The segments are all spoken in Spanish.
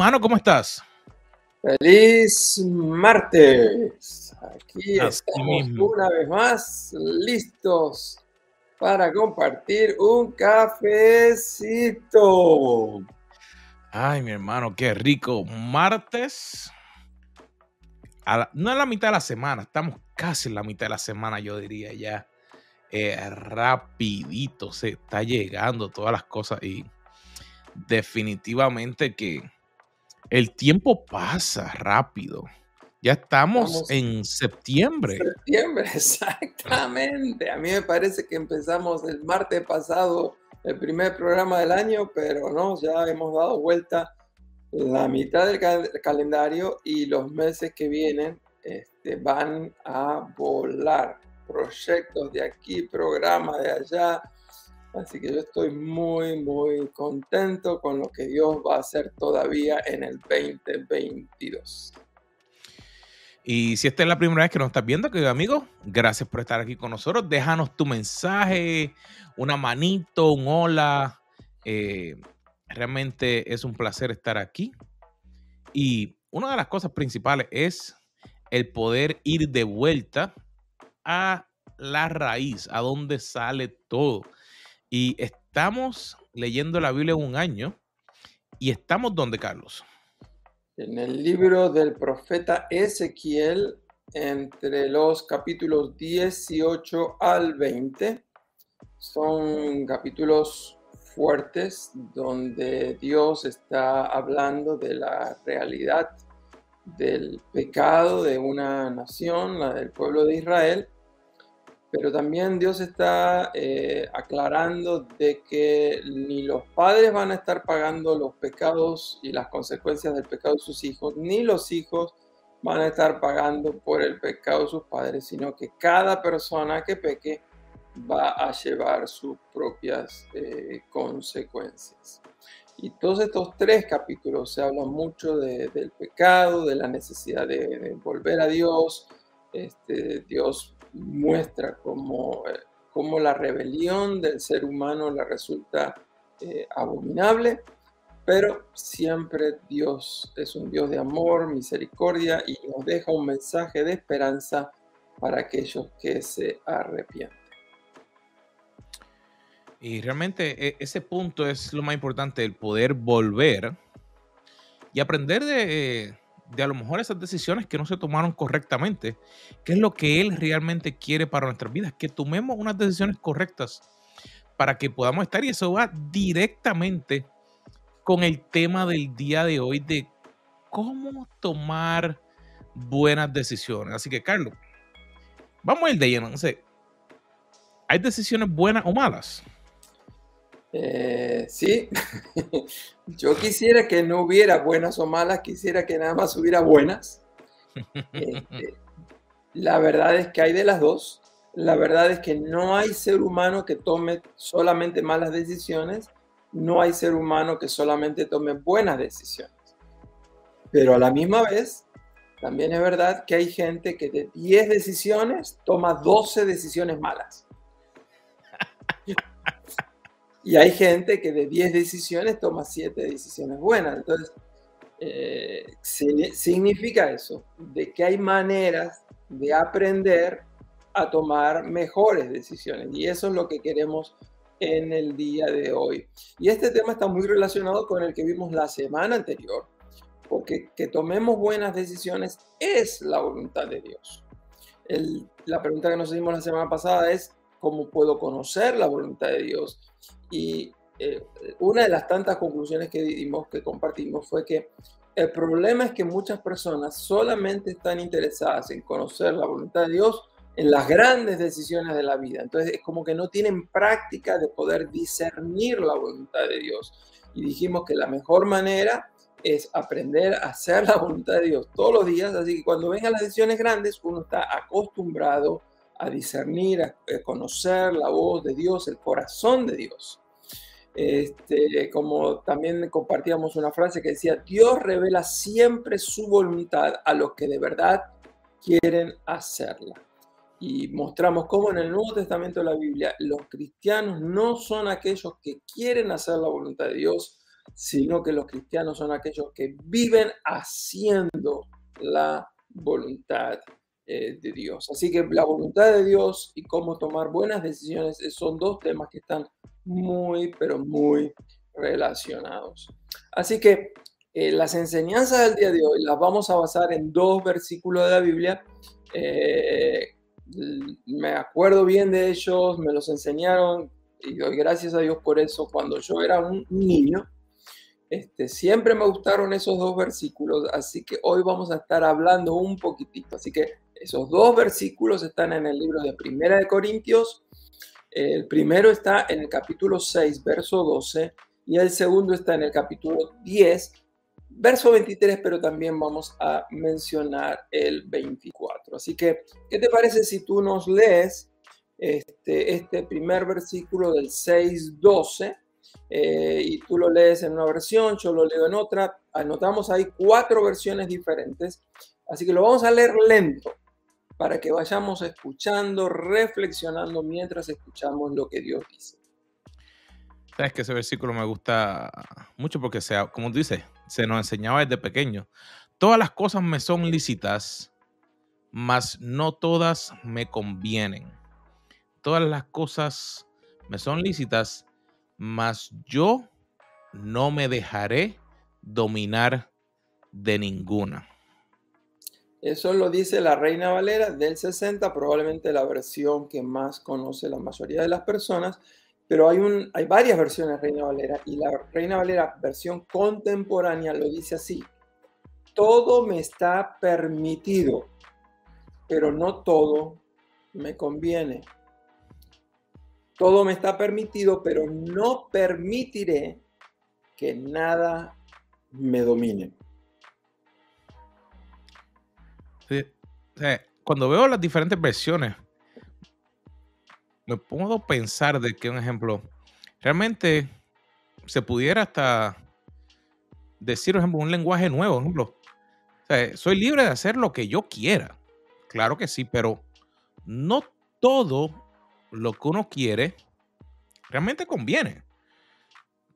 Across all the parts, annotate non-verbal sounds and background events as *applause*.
Hermano, ¿cómo estás? Feliz martes. Aquí estamos una vez más listos para compartir un cafecito. Ay, mi hermano, qué rico. Martes. no es la mitad de la semana, estamos casi en la mitad de la semana, yo diría ya. Eh, rapidito se está llegando todas las cosas y definitivamente que el tiempo pasa rápido. Ya estamos, en septiembre. Septiembre, *laughs* exactamente. A mí me parece que empezamos el martes pasado el primer programa del año, pero no, ya hemos dado vuelta la mitad del calendario y los meses que vienen este, van a volar. Proyectos de aquí, programas de allá, Así que yo estoy muy, muy contento con lo que Dios va a hacer todavía en el 2022. Y si esta es la primera vez que nos estás viendo, querido amigo, gracias por estar aquí con nosotros. Déjanos tu mensaje, una manito, un hola. Eh, realmente es un placer estar aquí. Y una de las cosas principales es el poder ir de vuelta a la raíz, a donde sale todo. Y estamos leyendo la Biblia un año. ¿Y estamos dónde, Carlos? En el libro del profeta Ezequiel, entre los capítulos 18 al 20. Son capítulos fuertes donde Dios está hablando de la realidad del pecado de una nación, la del pueblo de Israel, pero también Dios está eh, aclarando de que ni los padres van a estar pagando los pecados y las consecuencias del pecado de sus hijos, ni los hijos van a estar pagando por el pecado de sus padres, sino que cada persona que peque va a llevar sus propias eh, consecuencias. Y todos estos tres capítulos se hablan mucho del pecado, de la necesidad de, volver a Dios. Este, Dios muestra como, eh, como la rebelión del ser humano le resulta eh, abominable, pero siempre Dios es un Dios de amor, misericordia y nos deja un mensaje de esperanza para aquellos que se arrepienten. Y realmente e, ese punto es lo más importante, el poder volver y aprender de, de a lo mejor esas decisiones que no se tomaron correctamente, qué es lo que Él realmente quiere para nuestras vidas, que tomemos unas decisiones correctas para que podamos estar y eso va directamente con el tema del día de hoy de cómo tomar buenas decisiones. Así que, Carlos, vamos a ir de lleno. No sé, ¿hay decisiones buenas o malas? Eh, sí, *laughs* yo quisiera que no hubiera buenas o malas, quisiera que nada más hubiera buenas. Este, la verdad es que hay de las dos. La verdad es que no hay ser humano que tome solamente malas decisiones, no hay ser humano que solamente tome buenas decisiones. Pero a la misma vez, también es verdad que hay gente que de 10 decisiones toma 12 decisiones malas. Y hay gente que de 10 decisiones toma 7 decisiones buenas. Entonces, eh, significa eso, de que hay maneras de aprender a tomar mejores decisiones. Y eso es lo que queremos en el día de hoy. Y este tema está muy relacionado con el que vimos la semana anterior, porque que tomemos buenas decisiones es la voluntad de Dios. la pregunta que nos hicimos la semana pasada es, ¿cómo puedo conocer la voluntad de Dios? Y eh, una de las tantas conclusiones que dimos, que compartimos, fue que el problema es que muchas personas solamente están interesadas en conocer la voluntad de Dios en las grandes decisiones de la vida. Entonces es como que no tienen práctica de poder discernir la voluntad de Dios. Y dijimos que la mejor manera es aprender a hacer la voluntad de Dios todos los días. Así que cuando vengan las decisiones grandes, uno está acostumbrado a discernir, a conocer la voz de Dios, el corazón de Dios. Este, como también compartíamos una frase que decía, Dios revela siempre su voluntad a los que de verdad quieren hacerla. Y mostramos cómo en el Nuevo Testamento de la Biblia los cristianos no son aquellos que quieren hacer la voluntad de Dios, sino que los cristianos son aquellos que viven haciendo la voluntad eh, de Dios. Así que la voluntad de Dios y cómo tomar buenas decisiones son dos temas que están muy, pero muy relacionados. Así que eh, las enseñanzas del día de hoy las vamos a basar en dos versículos de la Biblia. Eh, me acuerdo bien de ellos, me los enseñaron y doy gracias a Dios por eso cuando yo era un niño. Este, siempre me gustaron esos dos versículos, así que hoy vamos a estar hablando un poquitito. Así que esos dos versículos están en el libro de Primera de Corintios. El primero está en el capítulo 6, verso 12, y el segundo está en el capítulo 10, verso 23, pero también vamos a mencionar el 24. Así que, ¿qué te parece si tú nos lees este, este primer versículo del 6, 12? Eh, y tú lo lees en una versión, yo lo leo en otra. Anotamos ahí cuatro versiones diferentes, así que lo vamos a leer lento para que vayamos escuchando, reflexionando mientras escuchamos lo que Dios dice. Sabes que ese versículo me gusta mucho porque, sea, como tú dices, se nos enseñaba desde pequeño. Todas las cosas me son lícitas, mas no todas me convienen. Todas las cosas me son lícitas, mas yo no me dejaré dominar de ninguna. Eso lo dice la Reina Valera del 60, probablemente la versión que más conoce la mayoría de las personas, pero hay, hay varias versiones de Reina Valera y la Reina Valera versión contemporánea lo dice así, todo me está permitido, pero no todo me conviene. Todo me está permitido, pero no permitiré que nada me domine. Cuando veo las diferentes versiones, me pongo a pensar de que un ejemplo, realmente se pudiera hasta decir, por ejemplo, un lenguaje nuevo, por ejemplo. soy libre de hacer lo que yo quiera. Claro que sí, pero no todo lo que uno quiere realmente conviene.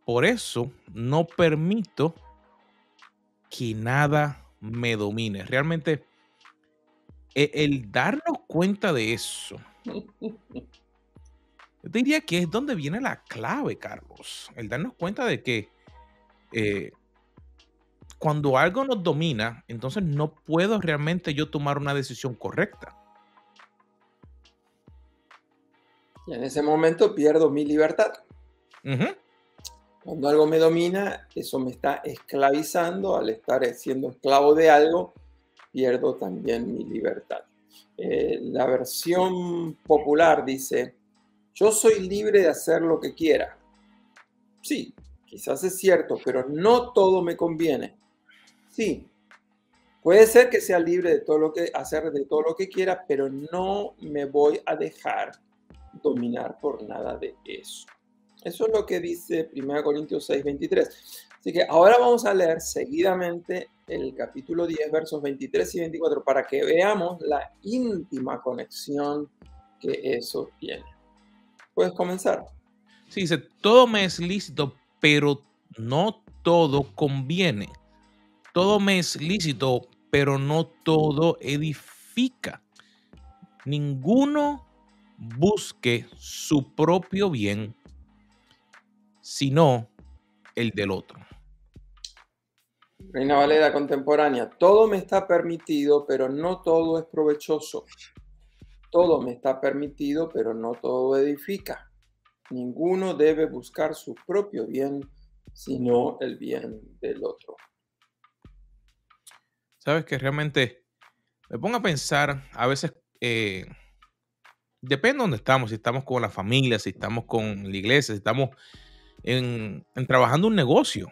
Por eso no permito que nada me domine. Realmente e, el, darnos cuenta de eso, yo diría que es donde viene la clave, Carlos. El darnos cuenta de que eh, cuando algo nos domina, entonces no puedo realmente yo tomar una decisión correcta. Y en ese momento pierdo mi libertad. Cuando algo me domina, eso me está esclavizando. Al estar siendo esclavo de algo, pierdo también mi libertad. Eh, la versión popular dice, yo soy libre de hacer lo que quiera. Sí, quizás es cierto, pero no todo me conviene. Sí, puede ser que sea libre de todo lo que hacer de todo lo que quiera, pero no me voy a dejar dominar por nada de eso. Eso es lo que dice 1 Corintios 6, 23. Así que ahora vamos a leer seguidamente el capítulo 10, versos 23 y 24, para que veamos la íntima conexión que eso tiene. Puedes comenzar. Sí, dice, todo me es lícito, pero no todo conviene. Todo me es lícito, pero no todo edifica. Ninguno busque su propio bien, sino el del otro. Reina Valera contemporánea, todo me está permitido, pero no todo es provechoso. Todo me está permitido, pero no todo edifica. Ninguno debe buscar su propio bien, sino el bien del otro. Sabes que realmente me pongo a pensar, a veces eh, depende de dónde estamos, si estamos con la familia, si estamos con la iglesia, si estamos en, trabajando un negocio.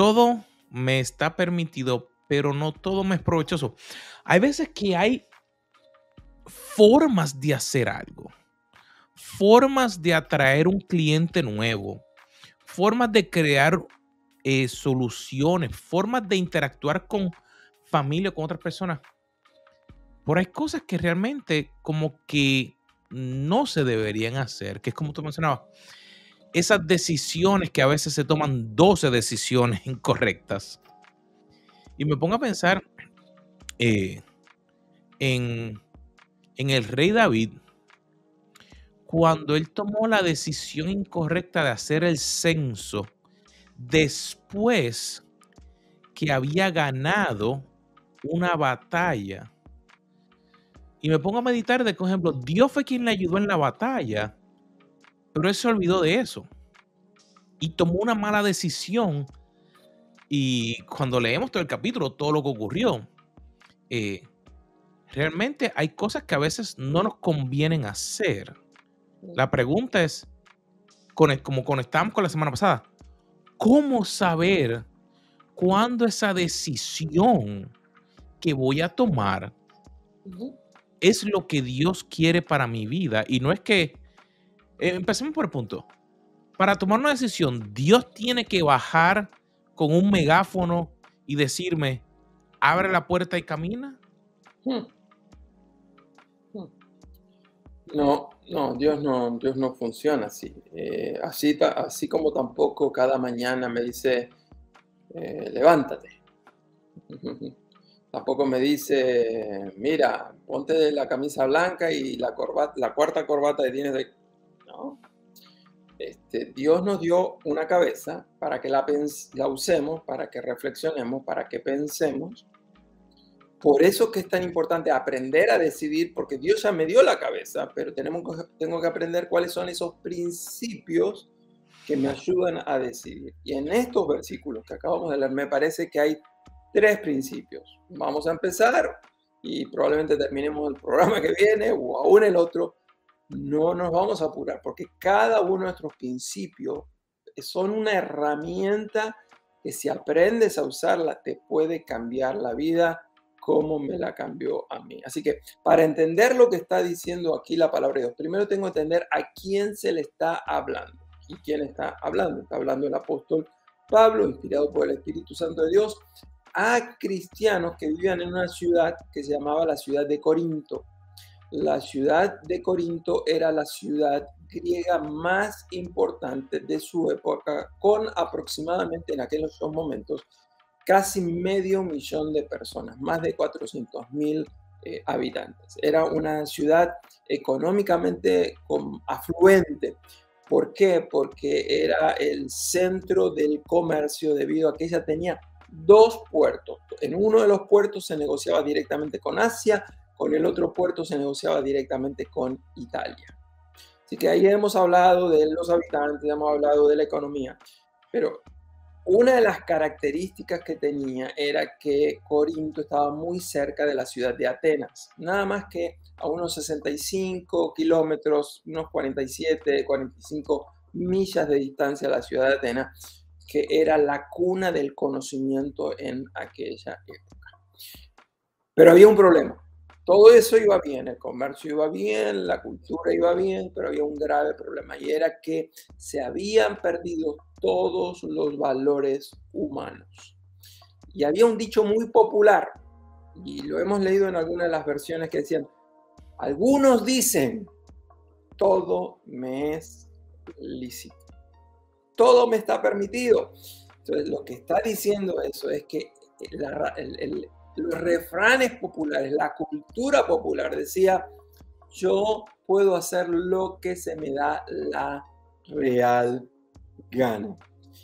Todo me está permitido, pero no todo me es provechoso. Hay veces que hay formas de hacer algo, formas de atraer un cliente nuevo, formas de crear eh, soluciones, formas de interactuar con familia, con otras personas pero hay cosas que realmente como que no se deberían hacer, que es como tú mencionabas. Esas decisiones que a veces se toman 12 decisiones incorrectas. Y me pongo a pensar eh, en, en el rey David, cuando él tomó la decisión incorrecta de hacer el censo después que había ganado una batalla. Y me pongo a meditar de, por ejemplo, Dios fue quien le ayudó en la batalla, pero él se olvidó de eso. Y tomó una mala decisión. Y cuando leemos todo el capítulo, todo lo que ocurrió, eh, realmente hay cosas que a veces no nos convienen hacer. La pregunta es, como conectamos con la semana pasada, ¿cómo saber cuándo esa decisión que voy a tomar es lo que Dios quiere para mi vida? Y no es que, eh, empecemos por el punto, para tomar una decisión, Dios tiene que bajar con un megáfono y decirme, abre la puerta y camina. Hmm. Hmm. No, no, Dios no, Dios no funciona así. Eh, así. Así como tampoco cada mañana me dice, eh, levántate. *laughs* tampoco me dice, mira, ponte la camisa blanca y la, corbata, la cuarta corbata que tienes de... Este, Dios nos dio una cabeza para que la, usemos, para que reflexionemos, para que pensemos por eso que es tan importante aprender a decidir, porque Dios ya me dio la cabeza, pero tengo que aprender cuáles son esos principios que me ayudan a decidir. Y en estos versículos que acabamos de leer, me parece que hay tres principios. Vamos a empezar y probablemente terminemos el programa que viene o aún el otro. No nos vamos a apurar, porque cada uno de nuestros principios son una herramienta que si aprendes a usarla te puede cambiar la vida cómo me la cambió a mí. Así que para entender lo que está diciendo aquí la palabra de Dios, primero tengo que entender a quién se le está hablando. ¿Y quién está hablando? Está hablando el apóstol Pablo, inspirado por el Espíritu Santo de Dios, a cristianos que vivían en una ciudad que se llamaba la ciudad de Corinto. La ciudad de Corinto era la ciudad griega más importante de su época, con aproximadamente en aquellos momentos casi medio millón de personas, más de 400 mil eh, habitantes. Era una ciudad económicamente afluente. ¿Por qué? Porque era el centro del comercio debido a que ella tenía dos puertos. En uno de los puertos se negociaba directamente con Asia, con el otro puerto se negociaba directamente con Italia. Así que ahí hemos hablado de los habitantes, hemos hablado de la economía, pero una de las características que tenía era que Corinto estaba muy cerca de la ciudad de Atenas, nada más que a unos 65 kilómetros, unos 47, 45 millas de distancia de la ciudad de Atenas, que era la cuna del conocimiento en aquella época. Pero había un problema. Todo eso iba bien, el comercio iba bien, la cultura iba bien, pero había un grave problema y era que se habían perdido todos los valores humanos. Y había un dicho muy popular, y lo hemos leído en algunas de las versiones que decían, algunos dicen, todo me es lícito, todo me está permitido. Entonces, lo que está diciendo eso es que los refranes populares, la cultura popular decía, yo puedo hacer lo que se me da la real gana.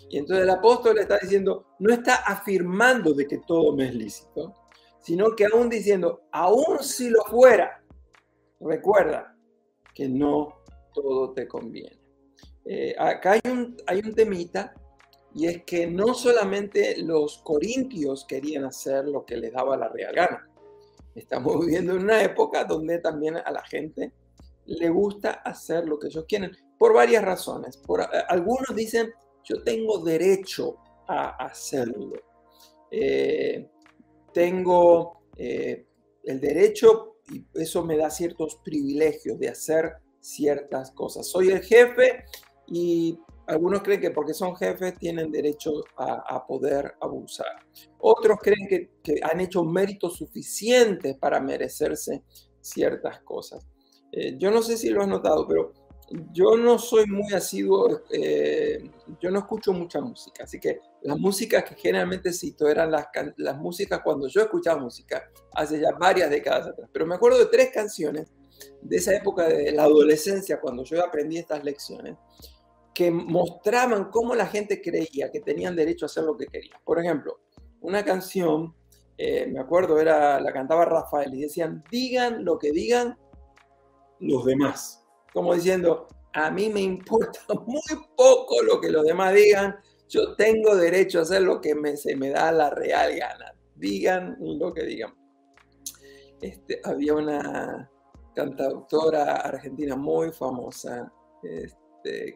Y entonces el apóstol está diciendo, no está afirmando de que todo me es lícito, sino que aún diciendo, aún si lo fuera, recuerda que no todo te conviene. Eh, acá hay un, hay un temita y es que no solamente los corintios querían hacer lo que les daba la real gana. Estamos *laughs* viviendo en una época donde también a la gente le gusta hacer lo que ellos quieren por varias razones. Por, eh, algunos dicen, yo tengo derecho a hacerlo. Eh, tengo eh, el derecho y eso me da ciertos privilegios de hacer ciertas cosas. Soy el jefe y algunos creen que porque son jefes tienen derecho a, poder abusar. Otros creen que, que, han hecho méritos suficientes para merecerse ciertas cosas. yo no sé si lo has notado, pero yo no soy muy asiduo, eh, yo no escucho mucha música, así que las músicas que generalmente cito eran las, las músicas cuando yo escuchaba música, hace ya varias décadas atrás, pero me acuerdo de tres canciones de esa época de la adolescencia, cuando yo aprendí estas lecciones, que mostraban cómo la gente creía que tenían derecho a hacer lo que querían. Por ejemplo, una canción, eh, me acuerdo, era la cantaba Rafael y decían, digan lo que digan los demás. Como diciendo, a mí me importa *laughs* muy poco lo que los demás digan, yo tengo derecho a hacer lo que me, se me da la real gana. Digan lo que digan. Este, había una cantautora argentina muy famosa este,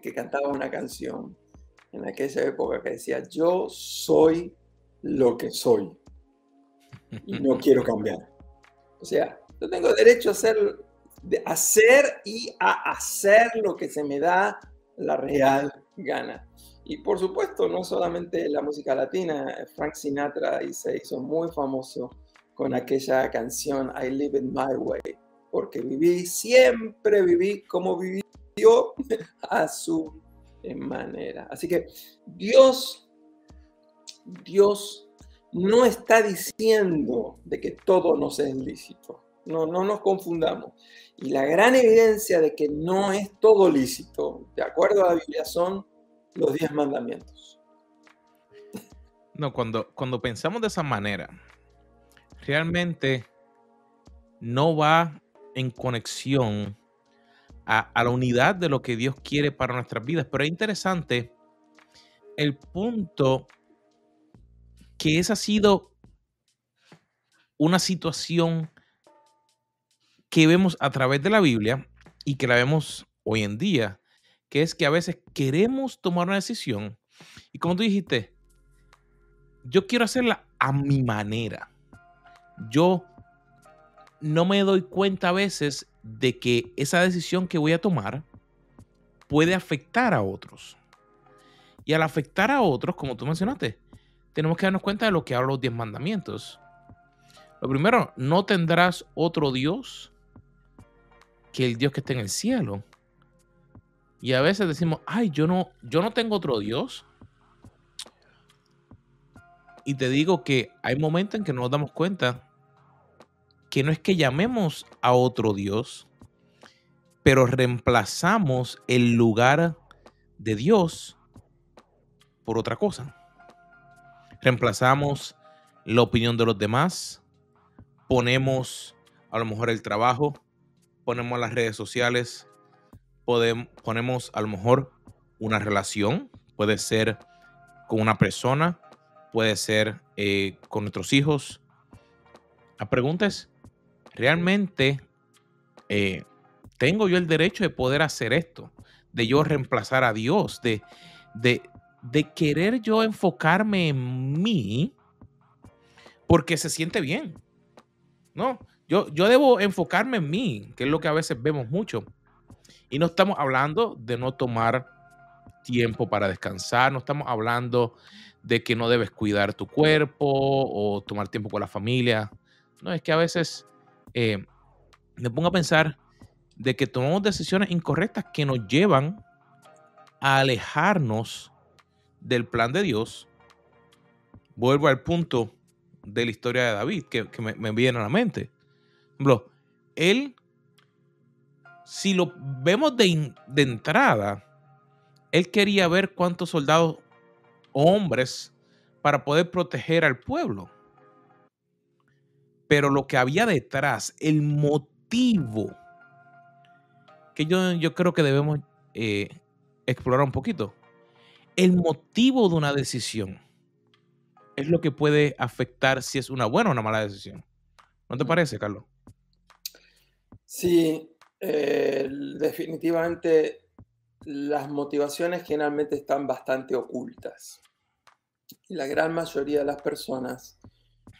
que cantaba una canción en aquella época que decía, yo soy lo que soy y no *laughs* quiero cambiar. O sea, yo tengo derecho a hacer, hacer y a hacer lo que se me da la real gana. Y por supuesto, no solamente la música latina, Frank Sinatra se hizo muy famoso con aquella canción I Live in My Way porque viví, siempre viví como *laughs* a su manera. Así que Dios, Dios no está diciendo de que todo nos es lícito. No, no nos confundamos. Y la gran evidencia de que no es todo lícito, de acuerdo a la Biblia, son los diez mandamientos. No, cuando, cuando pensamos de esa manera, realmente no va en conexión a, la unidad de lo que Dios quiere para nuestras vidas. Pero es interesante el punto que esa ha sido una situación que vemos a través de la Biblia y que la vemos hoy en día, que es que a veces queremos tomar una decisión y como tú dijiste, yo quiero hacerla a mi manera. Yo no me doy cuenta a veces de que esa decisión que voy a tomar puede afectar a otros. Y al afectar a otros, como tú mencionaste, tenemos que darnos cuenta de lo que hablan los diez mandamientos. Lo primero, no tendrás otro Dios que el Dios que está en el cielo. Y a veces decimos, ay, yo no, yo no tengo otro Dios. Y te digo que hay momentos en que no nos damos cuenta que no es que llamemos a otro Dios, pero reemplazamos el lugar de Dios por otra cosa. Reemplazamos la opinión de los demás, ponemos a lo mejor el trabajo, ponemos las redes sociales, ponemos a lo mejor una relación, puede ser con una persona, puede ser eh, con nuestros hijos. La pregunta es, realmente eh, tengo yo el derecho de poder hacer esto, de yo reemplazar a Dios, de, de, querer yo enfocarme en mí porque se siente bien. No, yo, yo debo enfocarme en mí, que es lo que a veces vemos mucho. Y no estamos hablando de no tomar tiempo para descansar, no estamos hablando de que no debes cuidar tu cuerpo o tomar tiempo con la familia. No, es que a veces eh, me pongo a pensar de que tomamos decisiones incorrectas que nos llevan a alejarnos del plan de Dios. Vuelvo al punto de la historia de David que, me, viene a la mente. Por él, si lo vemos de, de entrada, él quería ver cuántos soldados hombres para poder proteger al pueblo pero lo que había detrás, el motivo, que yo, yo creo que debemos eh, explorar un poquito. El motivo de una decisión es lo que puede afectar si es una buena o una mala decisión. ¿No te parece, Carlos? Sí, eh, definitivamente las motivaciones generalmente están bastante ocultas. Y la gran mayoría de las personas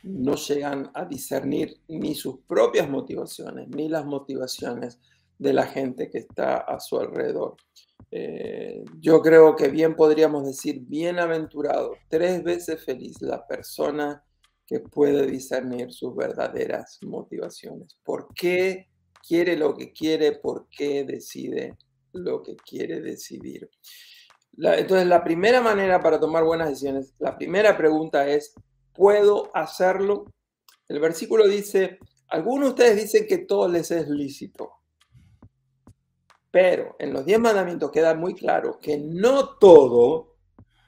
no llegan a discernir ni sus propias motivaciones, ni las motivaciones de la gente que está a su alrededor. Eh, yo creo que bien podríamos decir, bienaventurado, tres veces feliz la persona que puede discernir sus verdaderas motivaciones. ¿Por qué quiere lo que quiere? ¿Por qué decide lo que quiere decidir. entonces, la primera manera para tomar buenas decisiones, la primera pregunta es, ¿puedo hacerlo? El versículo dice, algunos de ustedes dicen que todo les es lícito, pero en los diez mandamientos queda muy claro que no todo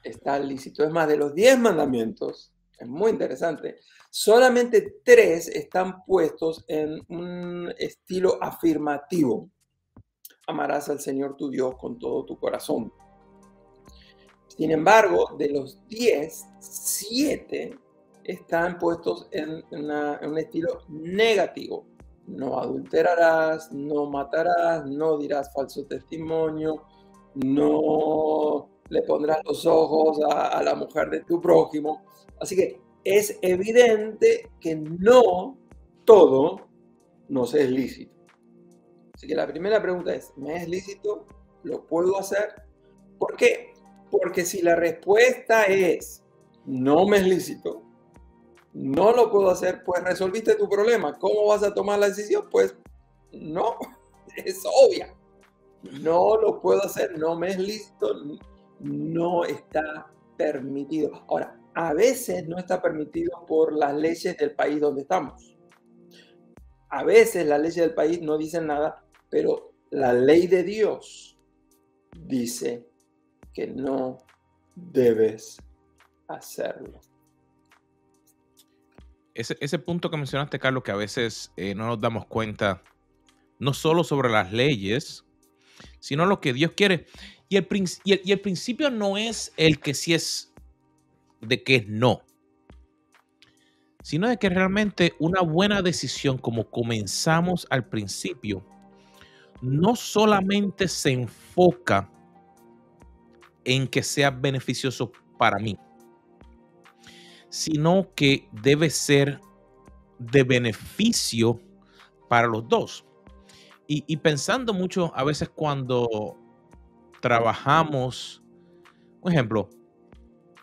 está lícito. Es más, de los diez mandamientos, es muy interesante, solamente tres están puestos en un estilo afirmativo. Amarás al Señor tu Dios con todo tu corazón. Sin embargo, de los diez, siete están puestos en, un estilo negativo. No adulterarás, no matarás, no dirás falso testimonio, no le pondrás los ojos a, la mujer de tu prójimo. Así que es evidente que no todo nos es lícito. Así que la primera pregunta es, ¿me es lícito? ¿Lo puedo hacer? ¿Por qué? Porque si la respuesta es, no me es lícito, no lo puedo hacer, pues resolviste tu problema. ¿Cómo vas a tomar la decisión? Pues no, *laughs* es obvia. No lo puedo hacer, no me es listo, no está permitido. Ahora, a veces no está permitido por las leyes del país donde estamos. A veces las leyes del país no dicen nada, pero la ley de Dios dice que no debes hacerlo ese, punto que mencionaste, Carlos, que a veces eh, no nos damos cuenta, no solo sobre las leyes, sino lo que Dios quiere. Y el, y el, principio no es el que sí es de que es no, sino de que realmente una buena decisión, como comenzamos al principio, no solamente se enfoca en que sea beneficioso para mí, sino que debe ser de beneficio para los dos. Y, pensando mucho a veces cuando trabajamos, por ejemplo,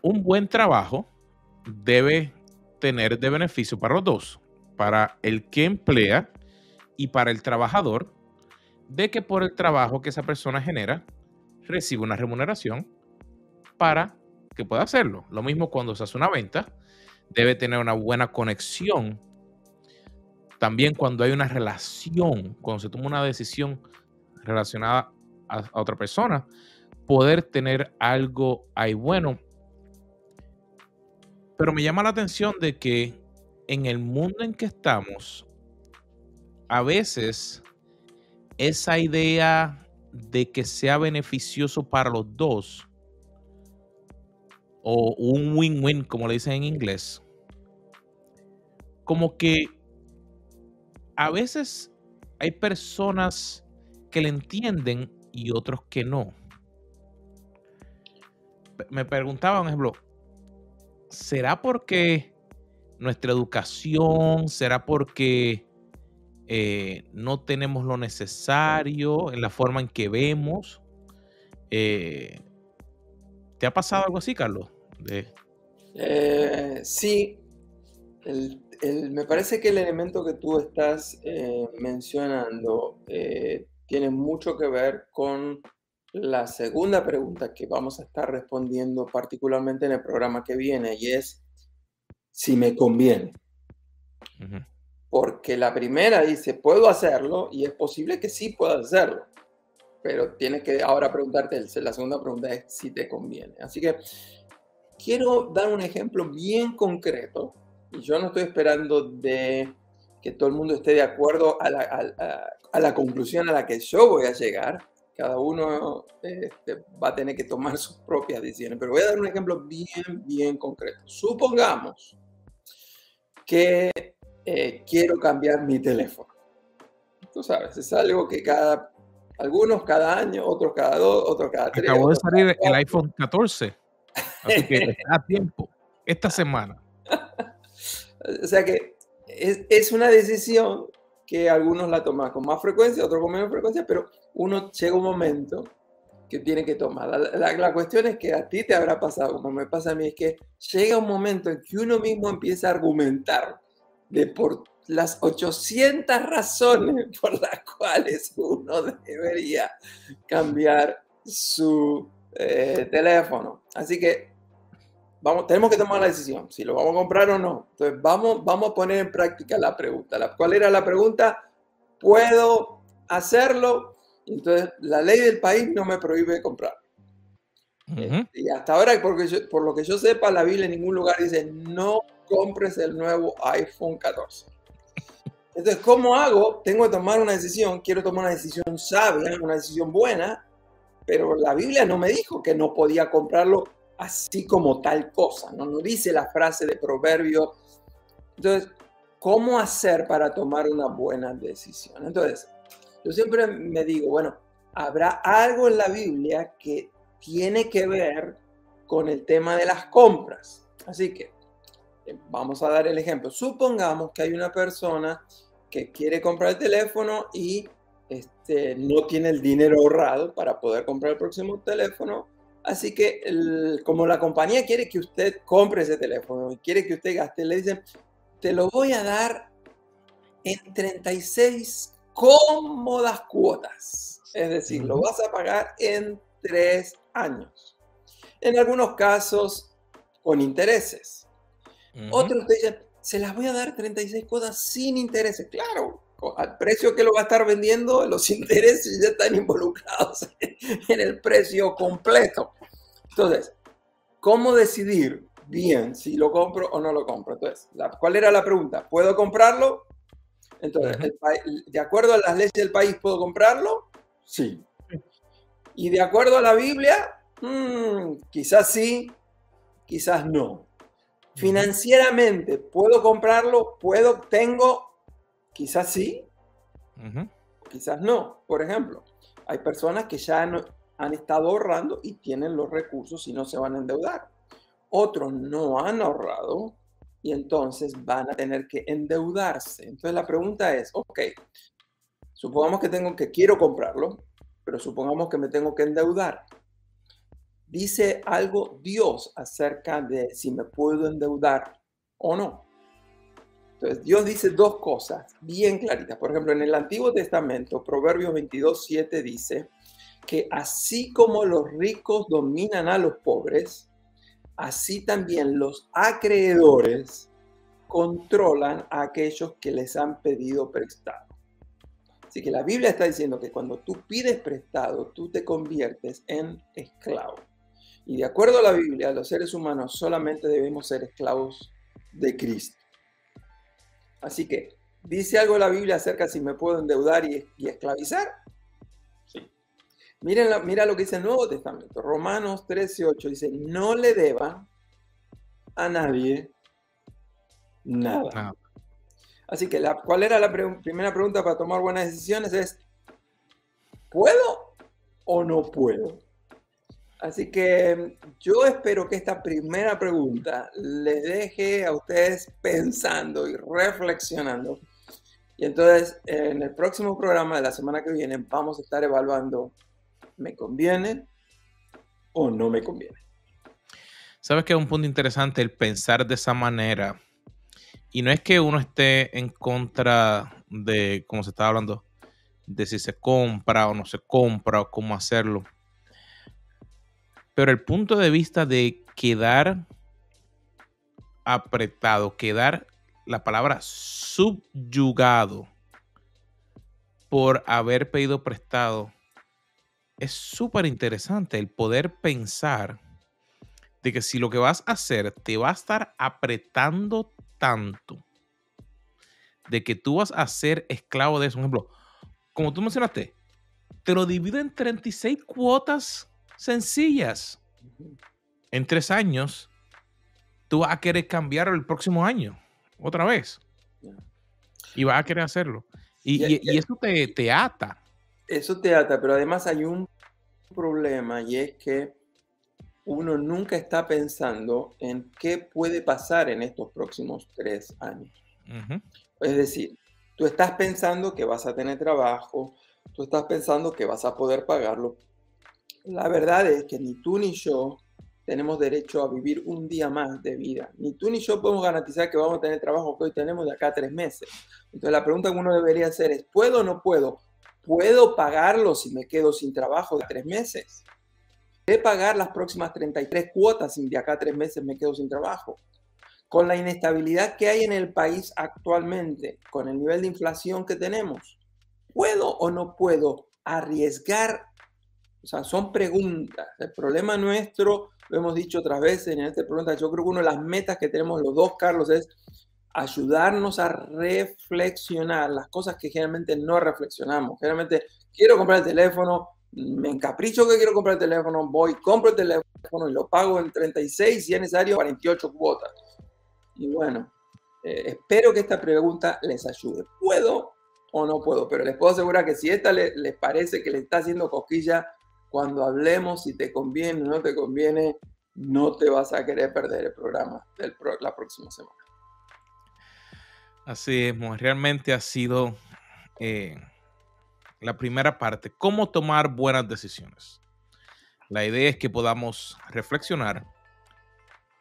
un buen trabajo debe tener de beneficio para los dos, para el que emplea y para el trabajador, de que por el trabajo que esa persona genera recibe una remuneración para que pueda hacerlo. Lo mismo cuando se hace una venta, debe tener una buena conexión. También cuando hay una relación, cuando se toma una decisión relacionada a, otra persona, poder tener algo ahí bueno. Pero me llama la atención de que en el mundo en que estamos, a veces esa idea de que sea beneficioso para los dos o un win-win, como le dicen en inglés, como que a veces hay personas que le entienden y otros que no. Me preguntaba, por ejemplo, ¿será porque nuestra educación, será porque eh, no tenemos lo necesario en la forma en que vemos? Eh, ¿Te ha pasado algo así, Carlos? Eh, sí. me parece que el elemento que tú estás eh, mencionando eh, tiene mucho que ver con la segunda pregunta que vamos a estar respondiendo particularmente en el programa que viene y es si me conviene. Porque la primera dice, puedo hacerlo y es posible que sí pueda hacerlo pero tienes que ahora preguntarte, la segunda pregunta es si te conviene. Así que quiero dar un ejemplo bien concreto, y yo no estoy esperando de que todo el mundo esté de acuerdo a la, a, la conclusión a la que yo voy a llegar. Cada uno este, va a tener que tomar sus propias decisiones, pero voy a dar un ejemplo bien, bien concreto. Supongamos que eh, quiero cambiar mi teléfono. Tú sabes, es algo que cada algunos cada año, otros cada dos, otros cada tres. Acabó de salir el iPhone 14. Así que está a tiempo. Esta *laughs* semana. o sea que es, una decisión que algunos la toman con más frecuencia, otros con menos frecuencia, pero uno llega un momento que tiene que tomar. La, la, cuestión es que a ti te habrá pasado, como me pasa a mí, es que llega un momento en que uno mismo empieza a argumentar de por las 800 razones por las cuales uno debería cambiar su eh, teléfono. Así que vamos, tenemos que tomar la decisión, si lo vamos a comprar o no. Entonces vamos, vamos a poner en práctica la pregunta. ¿Cuál era la pregunta? ¿Puedo hacerlo? Entonces la ley del país no me prohíbe comprar. Y hasta ahora, porque por lo que yo sepa, la Biblia en ningún lugar dice no compres el nuevo iPhone 14. Entonces, ¿cómo hago? Tengo que tomar una decisión, quiero tomar una decisión sabia, una decisión buena, pero la Biblia no me dijo que no podía comprarlo así como tal cosa, no, no dice la frase de proverbio. Entonces, ¿cómo hacer para tomar una buena decisión? Entonces, yo siempre me digo, bueno, habrá algo en la Biblia que tiene que ver con el tema de las compras. Así que eh, vamos a dar el ejemplo. Supongamos que hay una persona que quiere comprar el teléfono y este, no tiene el dinero ahorrado para poder comprar el próximo teléfono. Así que como la compañía quiere que usted compre ese teléfono y quiere que usted gaste, le dicen, te lo voy a dar en 36 cómodas cuotas. Es decir, lo vas a pagar en tres años. En algunos casos, con intereses. Otros te dicen, se las voy a dar 36 cuotas sin intereses. Claro, al precio que lo va a estar vendiendo, los *laughs* intereses ya están involucrados en el precio completo. Entonces, ¿cómo decidir bien si lo compro o no lo compro? Entonces, ¿cuál era la pregunta? ¿Puedo comprarlo? Entonces, ¿de acuerdo a las leyes del país puedo comprarlo? Sí. ¿Y de acuerdo a la Biblia? Mm, quizás sí, quizás no. Financieramente, ¿puedo comprarlo? ¿Puedo? ¿Tengo? Quizás sí, quizás no. Por ejemplo, hay personas que ya han estado ahorrando y tienen los recursos y no se van a endeudar. Otros no han ahorrado y entonces van a tener que endeudarse. Entonces la pregunta es, ok, supongamos que tengo que quiero comprarlo, pero supongamos que me tengo que endeudar. Dice algo Dios acerca de si me puedo endeudar o no. Entonces, Dios dice dos cosas bien claritas. Por ejemplo, en el Antiguo Testamento, Proverbios 22, 7 dice que así como los ricos dominan a los pobres, así también los acreedores controlan a aquellos que les han pedido prestado. Así que la Biblia está diciendo que cuando tú pides prestado, tú te conviertes en esclavo. Y de acuerdo a la Biblia, los seres humanos solamente debemos ser esclavos de Cristo. Así que, ¿dice algo la Biblia acerca de si me puedo endeudar y, esclavizar? Sí. Miren mira lo que dice el Nuevo Testamento. Romanos 13:8 dice, no le deba a nadie nada. Así que, la, ¿cuál era la primera pregunta para tomar buenas decisiones? Es, ¿puedo o no puedo? Así que yo espero que esta primera pregunta les deje a ustedes pensando y reflexionando. Y entonces en el próximo programa de la semana que viene vamos a estar evaluando, ¿me conviene o no me conviene? Sabes que es un punto interesante el pensar de esa manera. Y no es que uno esté en contra de, como se estaba hablando, de si se compra o no se compra o cómo hacerlo pero el punto de vista de quedar apretado, quedar la palabra subyugado por haber pedido prestado, es súper interesante el poder pensar de que si lo que vas a hacer te va a estar apretando tanto, de que tú vas a ser esclavo de eso. Por ejemplo, como tú mencionaste, te lo divido en 36 cuotas sencillas. En tres años, tú vas a querer cambiarlo el próximo año, otra vez. Y vas a querer hacerlo. Y, eso te, te ata. Eso te ata, pero además hay un problema y es que uno nunca está pensando en qué puede pasar en estos próximos tres años. Es decir, tú estás pensando que vas a tener trabajo, tú estás pensando que vas a poder pagarlo, la verdad es que ni tú ni yo tenemos derecho a vivir un día más de vida. Ni tú ni yo podemos garantizar que vamos a tener trabajo que hoy tenemos de acá a tres meses. Entonces la pregunta que uno debería hacer es, ¿puedo o no puedo? ¿Puedo pagarlo si me quedo sin trabajo de tres meses? ¿De pagar las próximas 33 cuotas si de acá a tres meses me quedo sin trabajo? Con la inestabilidad que hay en el país actualmente, con el nivel de inflación que tenemos, ¿puedo o no puedo arriesgar? O sea, son preguntas. El problema nuestro, lo hemos dicho otras veces en esta pregunta, yo creo que una de las metas que tenemos los dos, Carlos, es ayudarnos a reflexionar las cosas que generalmente no reflexionamos. Generalmente quiero comprar el teléfono, me encapricho que quiero comprar el teléfono, voy, compro el teléfono y lo pago en 36, si es necesario, 48 cuotas. Y bueno, eh, espero que esta pregunta les ayude. ¿Puedo o no puedo? Pero les puedo asegurar que si esta les, parece que le está haciendo cosquilla, cuando hablemos si te conviene o no te conviene, no te vas a querer perder el programa de la próxima semana. Así es, realmente ha sido eh, la primera parte, cómo tomar buenas decisiones. La idea es que podamos reflexionar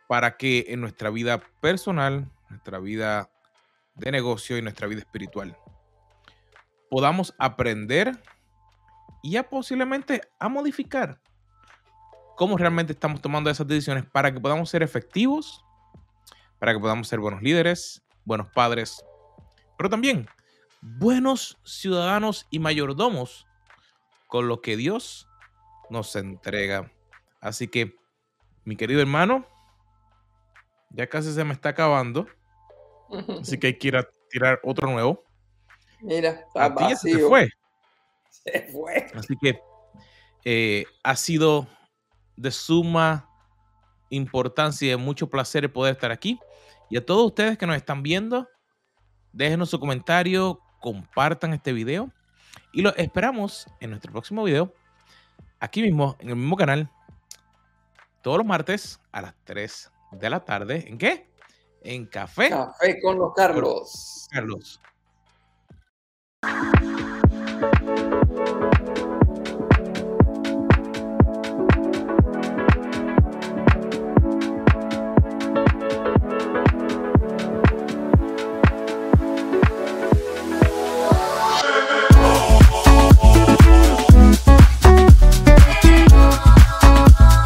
para que en nuestra vida personal, nuestra vida de negocio y nuestra vida espiritual podamos aprender y ya posiblemente a modificar cómo realmente estamos tomando esas decisiones para que podamos ser efectivos, para que podamos ser buenos líderes, buenos padres, pero también buenos ciudadanos y mayordomos con lo que Dios nos entrega. Así que, mi querido hermano, ya casi se me está acabando. Así *laughs* que hay que ir a tirar otro nuevo. Mira, está se fue. *laughs* Se fue. Así que eh, ha sido de suma importancia y de mucho placer poder estar aquí. Y a todos ustedes que nos están viendo, déjenos su comentario, compartan este video y lo esperamos en nuestro próximo video, aquí mismo, en el mismo canal, todos los martes a las 3 de la tarde. ¿En qué? En Café. Café con los Carlos. Carlos.